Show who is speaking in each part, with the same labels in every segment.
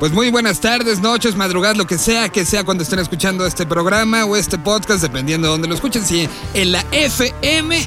Speaker 1: Pues muy buenas tardes, noches, madrugadas, lo que sea que sea cuando estén escuchando este programa o este podcast, dependiendo de dónde lo escuchen, si en la FM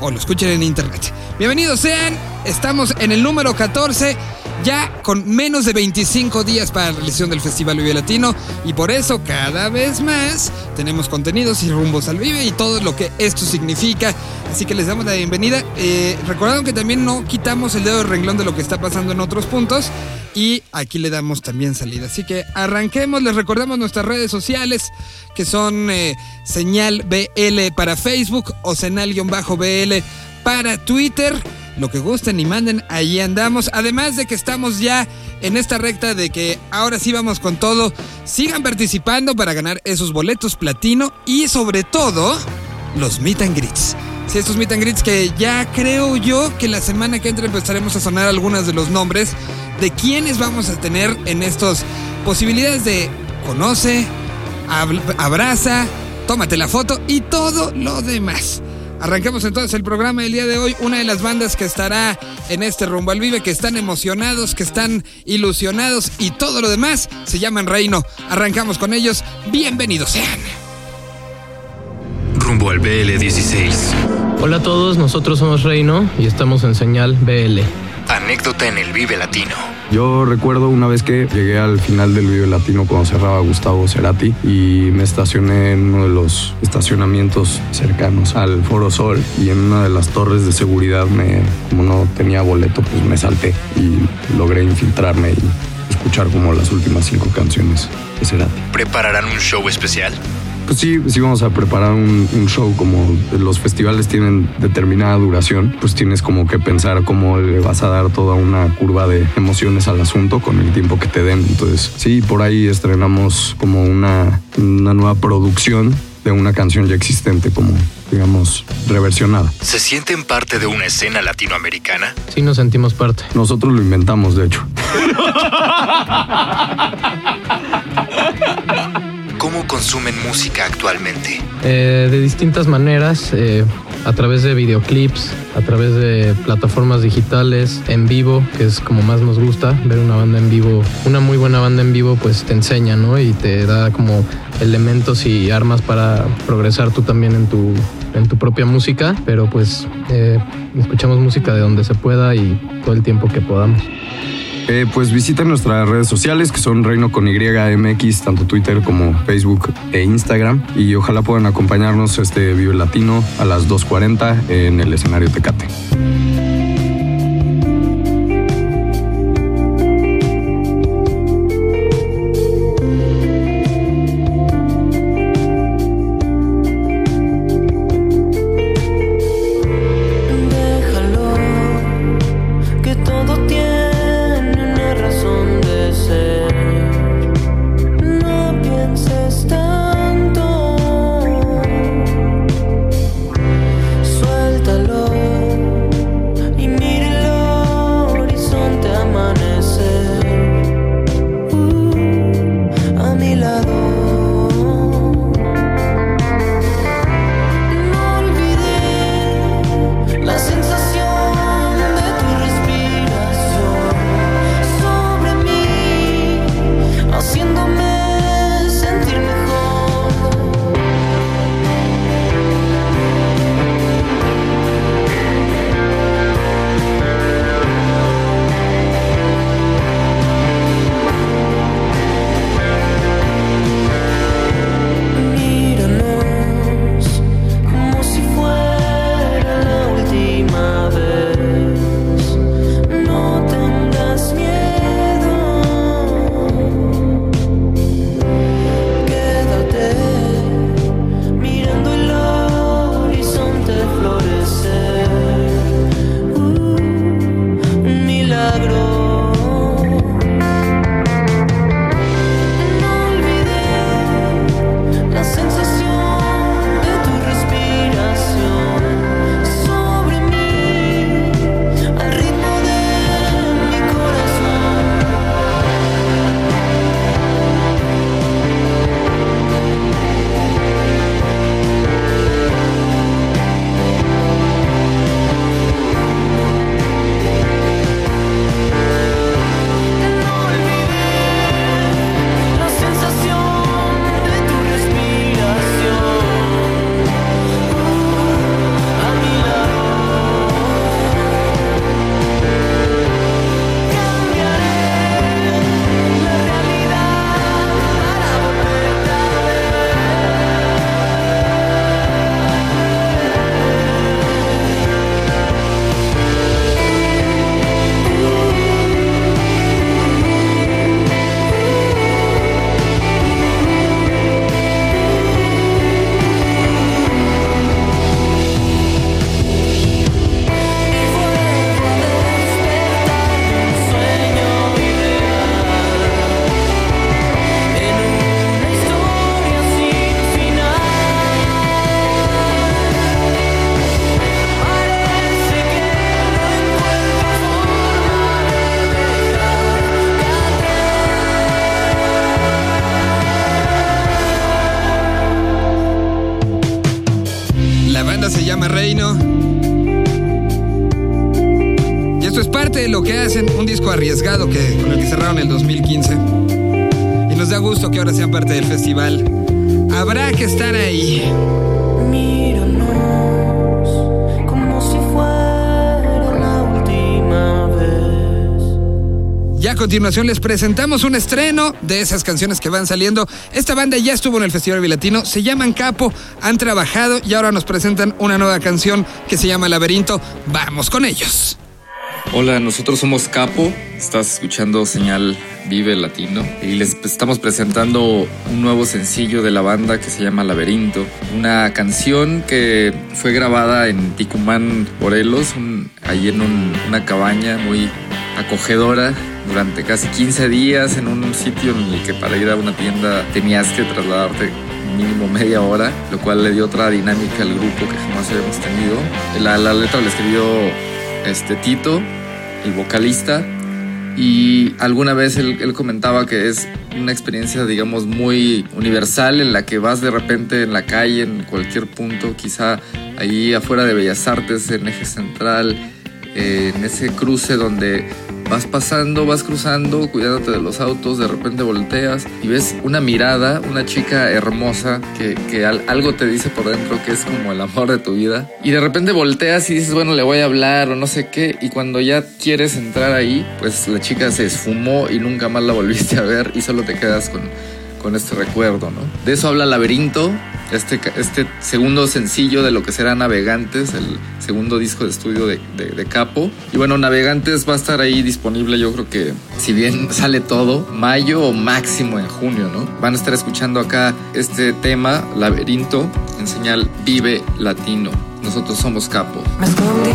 Speaker 1: o lo escuchen en internet. Bienvenidos sean, estamos en el número 14 ya con menos de 25 días para la realización del Festival Vive Latino y por eso cada vez más tenemos contenidos y rumbos al Vive y todo lo que esto significa. Así que les damos la bienvenida. Eh, recordando que también no quitamos el dedo de renglón de lo que está pasando en otros puntos y aquí le damos también salida. Así que arranquemos, les recordamos nuestras redes sociales que son eh, señal BL para Facebook o senal-BL para Twitter lo que gusten y manden, ahí andamos. Además de que estamos ya en esta recta de que ahora sí vamos con todo. Sigan participando para ganar esos boletos platino y sobre todo los meet and greets. Sí, estos meet and greets que ya creo yo que la semana que entra empezaremos a sonar algunas de los nombres de quienes vamos a tener en estos posibilidades de conoce, abraza, tómate la foto y todo lo demás. Arranquemos entonces el programa del día de hoy. Una de las bandas que estará en este rumbo al vive, que están emocionados, que están ilusionados y todo lo demás, se llaman Reino. Arrancamos con ellos. Bienvenidos sean.
Speaker 2: Rumbo al BL 16.
Speaker 3: Hola a todos, nosotros somos Reino y estamos en señal BL.
Speaker 2: Anécdota en el Vive Latino.
Speaker 4: Yo recuerdo una vez que llegué al final del Vive Latino cuando cerraba Gustavo Cerati y me estacioné en uno de los estacionamientos cercanos al Foro Sol y en una de las torres de seguridad me, como no tenía boleto, pues me salté y logré infiltrarme y escuchar como las últimas cinco canciones de Cerati.
Speaker 2: ¿Prepararán un show especial?
Speaker 4: Pues sí, sí vamos a preparar un, show como los festivales tienen determinada duración, pues tienes como que pensar cómo le vas a dar toda una curva de emociones al asunto con el tiempo que te den. Entonces, sí, por ahí estrenamos como una, una nueva producción de una canción ya existente como digamos, reversionada.
Speaker 2: ¿Se sienten parte de una escena latinoamericana?
Speaker 3: Sí, nos sentimos parte.
Speaker 4: Nosotros lo inventamos, de hecho.
Speaker 2: ¿Cómo consumen música actualmente?
Speaker 3: Eh, de distintas maneras, eh, a través de videoclips, a través de plataformas digitales, en vivo, que es como más nos gusta, ver una banda en vivo. Una muy buena banda en vivo pues te enseña, ¿no? Y te da como elementos y armas para progresar tú también en tu, en tu propia música, pero pues eh, escuchamos música de donde se pueda y todo el tiempo que podamos.
Speaker 4: Eh, pues visiten nuestras redes sociales que son Reino con YMX, tanto Twitter como Facebook e Instagram. Y ojalá puedan acompañarnos este Vive Latino a las 2.40 en el escenario Tecate. se llama Reino.
Speaker 1: Y esto es parte de lo que hacen, un disco arriesgado que, con el que cerraron el 2015. Y nos da gusto que ahora sean parte del festival. Habrá que estar ahí. Mira. A continuación les presentamos un estreno de esas canciones que van saliendo. Esta banda ya estuvo en el Festival Vilatino, se llaman Capo, han trabajado y ahora nos presentan una nueva canción que se llama Laberinto. Vamos con ellos.
Speaker 5: Hola, nosotros somos Capo, estás escuchando Señal Vive Latino y les estamos presentando un nuevo sencillo de la banda que se llama Laberinto, una canción que fue grabada en Ticumán, Morelos, un- ahí en un- una cabaña muy acogedora durante casi 15 días en un sitio en el que para ir a una tienda tenías que trasladarte mínimo media hora, lo cual le dio otra dinámica al grupo que jamás habíamos tenido. La, la letra la escribió este Tito, el vocalista, y alguna vez él, él comentaba que es una experiencia, digamos, muy universal en la que vas de repente en la calle, en cualquier punto, quizá ahí afuera de Bellas Artes, en eje central, eh, en ese cruce donde vas pasando, vas cruzando, cuidándote de los autos, de repente volteas y ves una mirada, una chica hermosa que, que al- algo te dice por dentro que es como el amor de tu vida. Y de repente volteas y dices, bueno, le voy a hablar o no sé qué. Y cuando ya quieres entrar ahí, pues la chica se esfumó y nunca más la volviste a ver y solo te quedas con, con este recuerdo, ¿no? De eso habla Laberinto, este, este segundo sencillo de lo que será Navegantes, el segundo disco de estudio de, de- de Capo. Y bueno, Navegantes va a estar ahí disponible, yo creo que si bien sale todo, mayo o máximo en junio, ¿no? Van a estar escuchando acá este tema, Laberinto, en señal Vive Latino. Nosotros somos Capo.
Speaker 6: Me escondí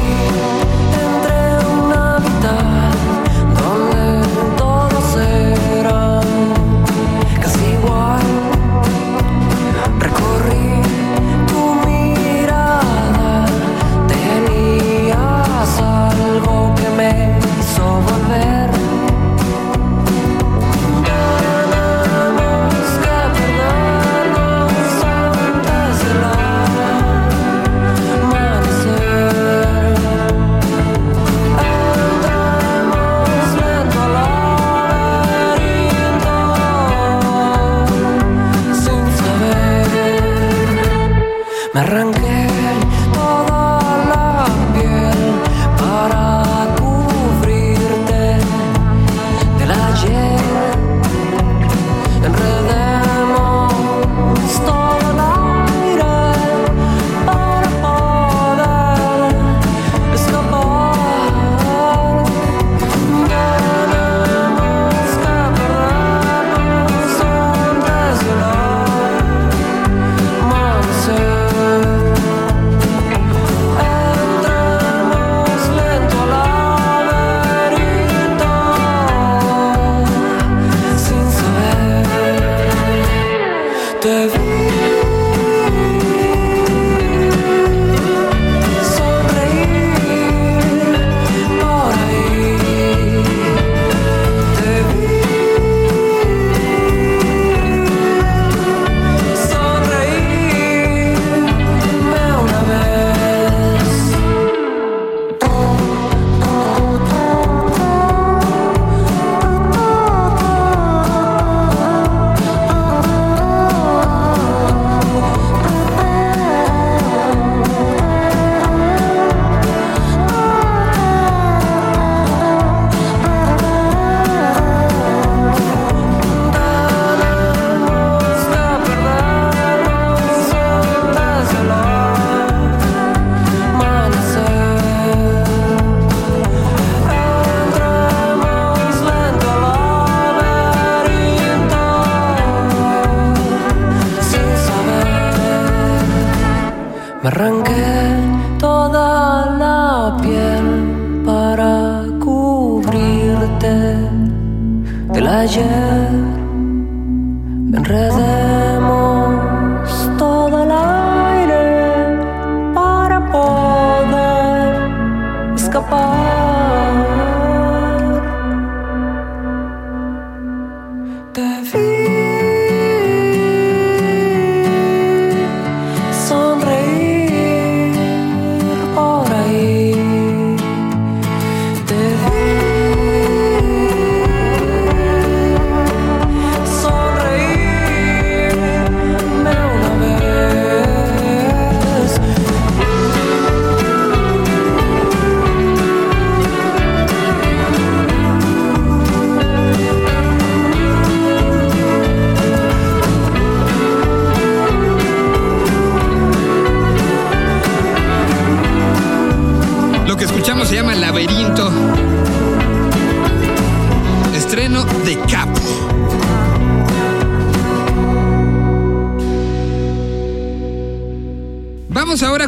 Speaker 6: del ayer. Enredemos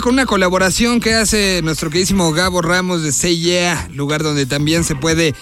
Speaker 1: con una colaboración que hace nuestro queridísimo Gabo Ramos de Yeah, lugar donde también se puede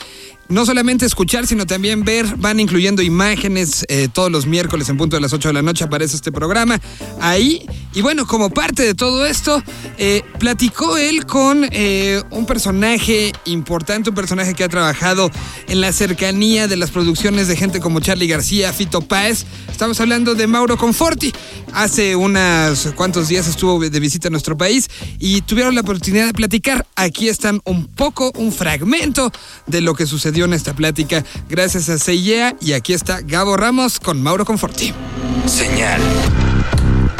Speaker 1: no solamente escuchar, sino también ver. Van incluyendo imágenes eh, todos los miércoles en punto de las 8 de la noche aparece este programa ahí. Y bueno, como parte de todo esto, eh, platicó él con eh, un personaje importante, un personaje que ha trabajado en la cercanía de las producciones de gente como Charlie García, Fito Páez. Estamos hablando de Mauro Conforti. Hace unos cuantos días estuvo de visita a nuestro país y tuvieron la oportunidad de platicar. Aquí están un poco, un fragmento de lo que sucedió esta plática gracias a CIEA y aquí está Gabo Ramos con Mauro Conforti.
Speaker 2: Señal.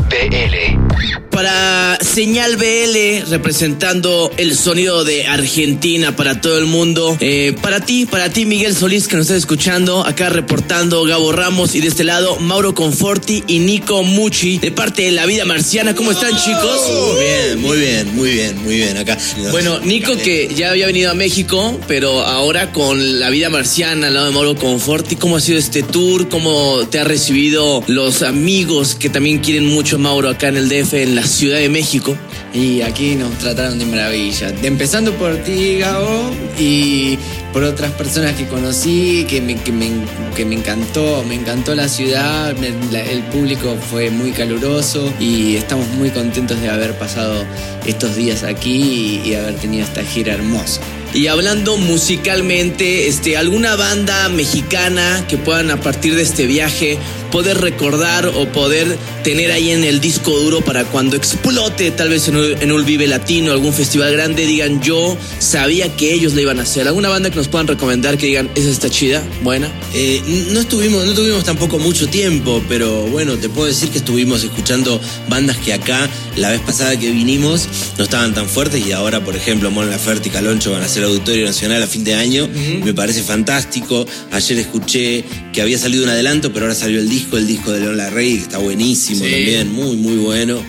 Speaker 2: BL.
Speaker 7: Para Señal BL, representando el sonido de Argentina para todo el mundo. Eh, para ti, para ti, Miguel Solís, que nos estás escuchando. Acá reportando Gabo Ramos y de este lado, Mauro Conforti y Nico Mucci, de parte de La Vida Marciana. ¿Cómo están, chicos?
Speaker 8: Muy bien, muy bien, muy bien, muy bien. Acá.
Speaker 7: Bueno, Nico, que ya había venido a México, pero ahora con La Vida Marciana al lado de Mauro Conforti, ¿cómo ha sido este tour? ¿Cómo te ha recibido los amigos que también quieren mucho Mauro acá en el DF, en la Ciudad de México?
Speaker 9: Y aquí nos trataron de maravilla. Empezando por ti, Gabo, y por otras personas que conocí, que me, que me, que me encantó, me encantó la ciudad, el público fue muy caluroso y estamos muy contentos de haber pasado estos días aquí y, y haber tenido esta gira hermosa.
Speaker 7: Y hablando musicalmente, este, alguna banda mexicana que puedan a partir de este viaje poder recordar o poder tener ahí en el disco duro para cuando explote, tal vez en un, en un Vive Latino, algún festival grande, digan yo sabía que ellos lo iban a hacer. ¿Alguna banda que nos puedan recomendar que digan esa está chida, buena?
Speaker 8: Eh, no estuvimos, no tuvimos tampoco mucho tiempo, pero bueno, te puedo decir que estuvimos escuchando bandas que acá, la vez pasada que vinimos, no estaban tan fuertes y ahora, por ejemplo, Mon Laferte y Caloncho van a hacer Auditorio Nacional a fin de año. Me parece fantástico. Ayer escuché que había salido un adelanto, pero ahora salió el disco, el disco de León Larrey, que está buenísimo
Speaker 7: Sí.
Speaker 8: también, muy, muy bueno.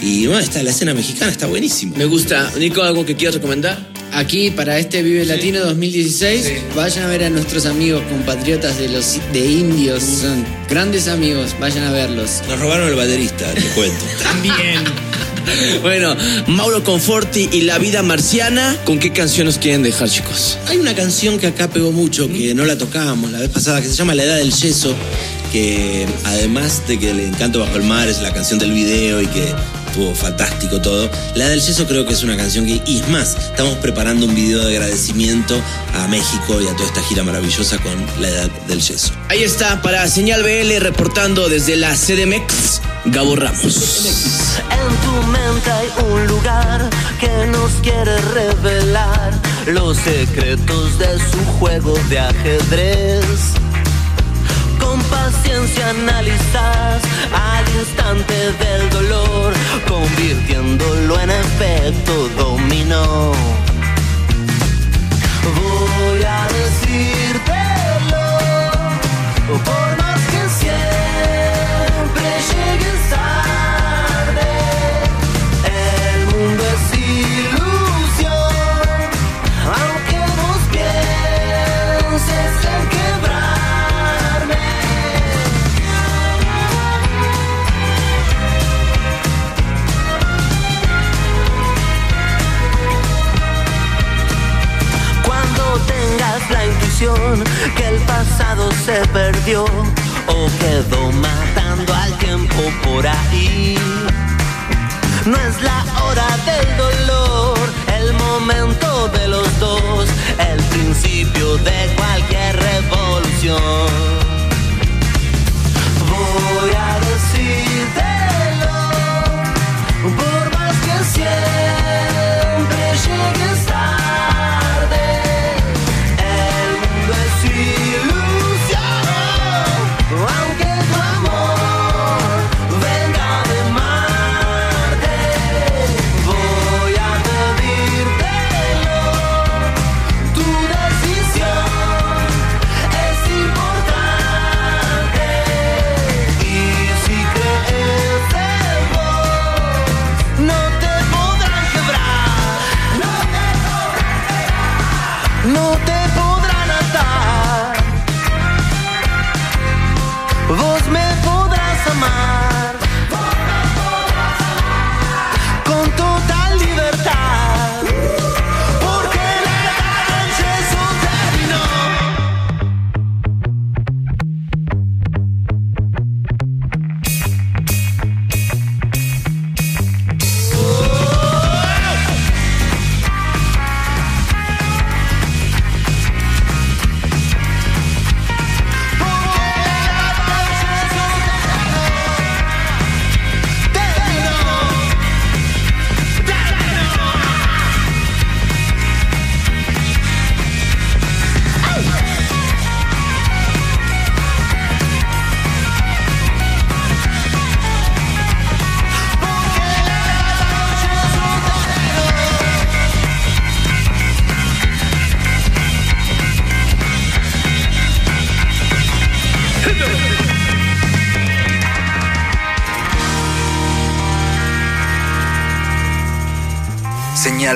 Speaker 8: Y bueno, está la escena mexicana, está buenísimo.
Speaker 7: Me gusta. Nico, ¿algo que quieras recomendar?
Speaker 9: Aquí, para este Vive Latino 2016, vayan a ver a nuestros amigos compatriotas de los de indios. Son grandes amigos, vayan a verlos.
Speaker 8: Nos robaron el baterista, te cuento.
Speaker 9: También.
Speaker 7: Bueno, Mauro Conforti y La Vida Marciana, ¿con qué canción nos quieren dejar, chicos?
Speaker 8: Hay una canción que acá pegó mucho, que no la tocábamos la vez pasada, que se llama La Edad del Yeso, que además de que el encanto bajo el mar es la canción del video y que estuvo fantástico todo, La Edad del Yeso creo que es una canción que, y es más, estamos preparando un video de agradecimiento a México y a toda esta gira maravillosa con La Edad del Yeso.
Speaker 7: Ahí está, para Señal BL, reportando desde la CDMX, Gabo Ramos.
Speaker 10: En tu mente hay un lugar que nos quiere revelar los secretos de su juego de ajedrez. Con paciencia analizas al instante del dolor, convirtiéndolo en efecto dominó. Voy a decírtelo, por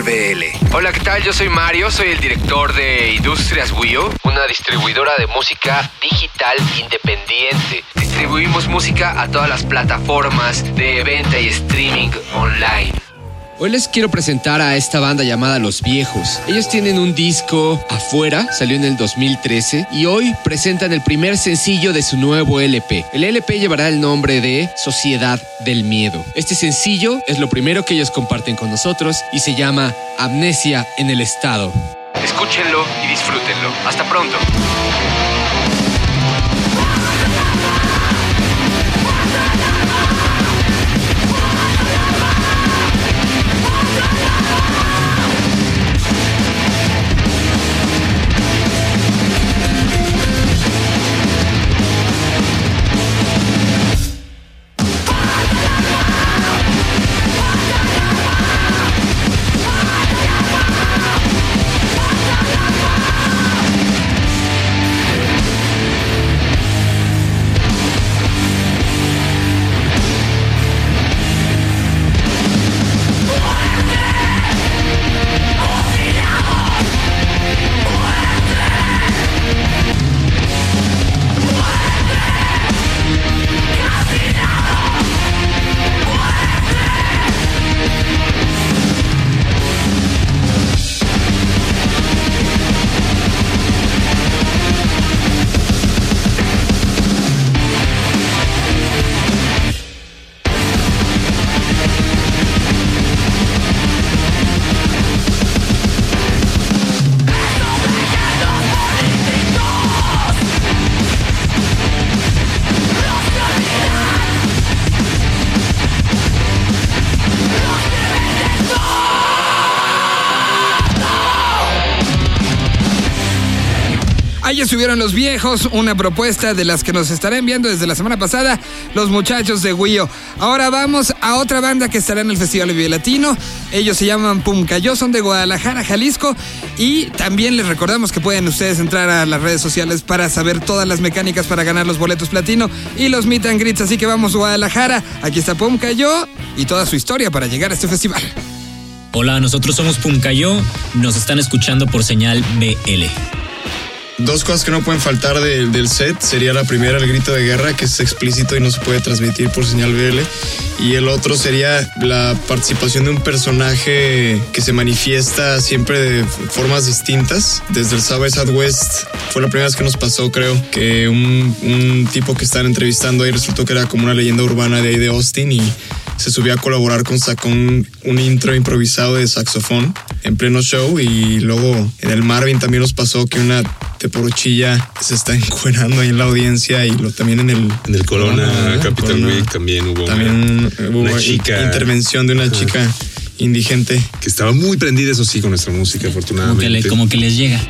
Speaker 2: BL.
Speaker 11: Hola, ¿qué tal? Yo soy Mario, soy el director de Industrias Wio, una distribuidora de música digital independiente. Distribuimos música a todas las plataformas de venta y streaming online.
Speaker 12: Hoy les quiero presentar a esta banda llamada Los Viejos. Ellos tienen un disco afuera, salió en el 2013 y hoy presentan el primer sencillo de su nuevo LP. El LP llevará el nombre de Sociedad del Miedo. Este sencillo es lo primero que ellos comparten con nosotros y se llama Amnesia en el Estado.
Speaker 11: Escúchenlo y disfrútenlo. Hasta pronto.
Speaker 1: Ahí estuvieron los viejos, una propuesta de las que nos estarán viendo desde la semana pasada, los muchachos de Wio. Ahora vamos a otra banda que estará en el Festival Vive Latino. Ellos se llaman Pumcayó, son de Guadalajara, Jalisco. Y también les recordamos que pueden ustedes entrar a las redes sociales para saber todas las mecánicas para ganar los boletos platino y los meet and greets. Así que vamos, Guadalajara. Aquí está Pumcayó y toda su historia para llegar a este festival.
Speaker 13: Hola, nosotros somos Puncayo, nos están escuchando por señal BL.
Speaker 14: Dos cosas que no pueden faltar de- del set sería la primera, el grito de guerra, que es explícito y no se puede transmitir por señal BL. Y el otro sería la participación de un personaje que se manifiesta siempre de formas distintas. Desde el South by Southwest fue la primera vez que nos pasó, creo, que un, un tipo que están entrevistando ahí resultó que era como una leyenda urbana de ahí de Austin y se subió a colaborar con, sacó un, un intro improvisado de saxofón en pleno show y luego en el Marvin también nos pasó que una teporochilla se está encuerando ahí en la audiencia y lo, también en el...
Speaker 15: En el Corona. Capital
Speaker 14: Corona.
Speaker 15: Week también hubo
Speaker 14: También
Speaker 15: una,
Speaker 14: hubo
Speaker 15: una
Speaker 14: in-
Speaker 15: chica
Speaker 14: intervención de una
Speaker 15: Ajá.
Speaker 14: chica indigente.
Speaker 15: que estaba muy prendida, eso sí, con nuestra música,
Speaker 13: Como que,
Speaker 15: afortunadamente.
Speaker 13: le- como que les llega.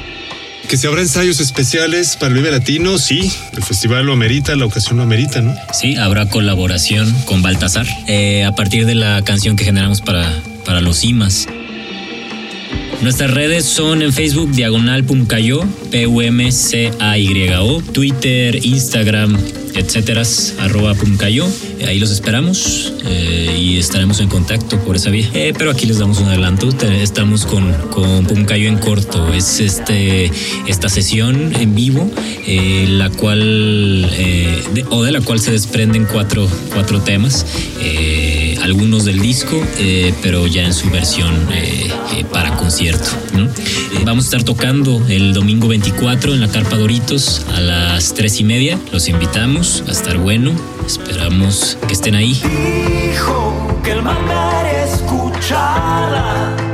Speaker 15: Que si habrá ensayos especiales para el Vive Latino, sí. El festival lo amerita, la ocasión lo amerita, ¿no?
Speaker 13: Sí, habrá colaboración con Baltasar eh, a partir de la canción que generamos para, para los IMAs. Nuestras redes son en Facebook Diagonal Pumcayo, P-U-M-C-A-Y-O, Twitter, Instagram, etcétera, arroba Pumcayo. Ahí los esperamos eh, y estaremos en contacto por esa vía. Eh, pero aquí les damos un adelanto. Estamos con, con Pumcayo en corto. Es este esta sesión en vivo, eh, la cual de- o de la cual se desprenden cuatro, cuatro temas. eh, algunos del disco, eh, pero ya en su versión eh, eh, para concierto. Vamos a estar tocando el domingo 24 en la Carpa Doritos a las 3 y media. Los invitamos, a estar bueno. Esperamos que estén ahí.
Speaker 16: Dijo que el escuchara.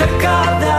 Speaker 16: cercar de.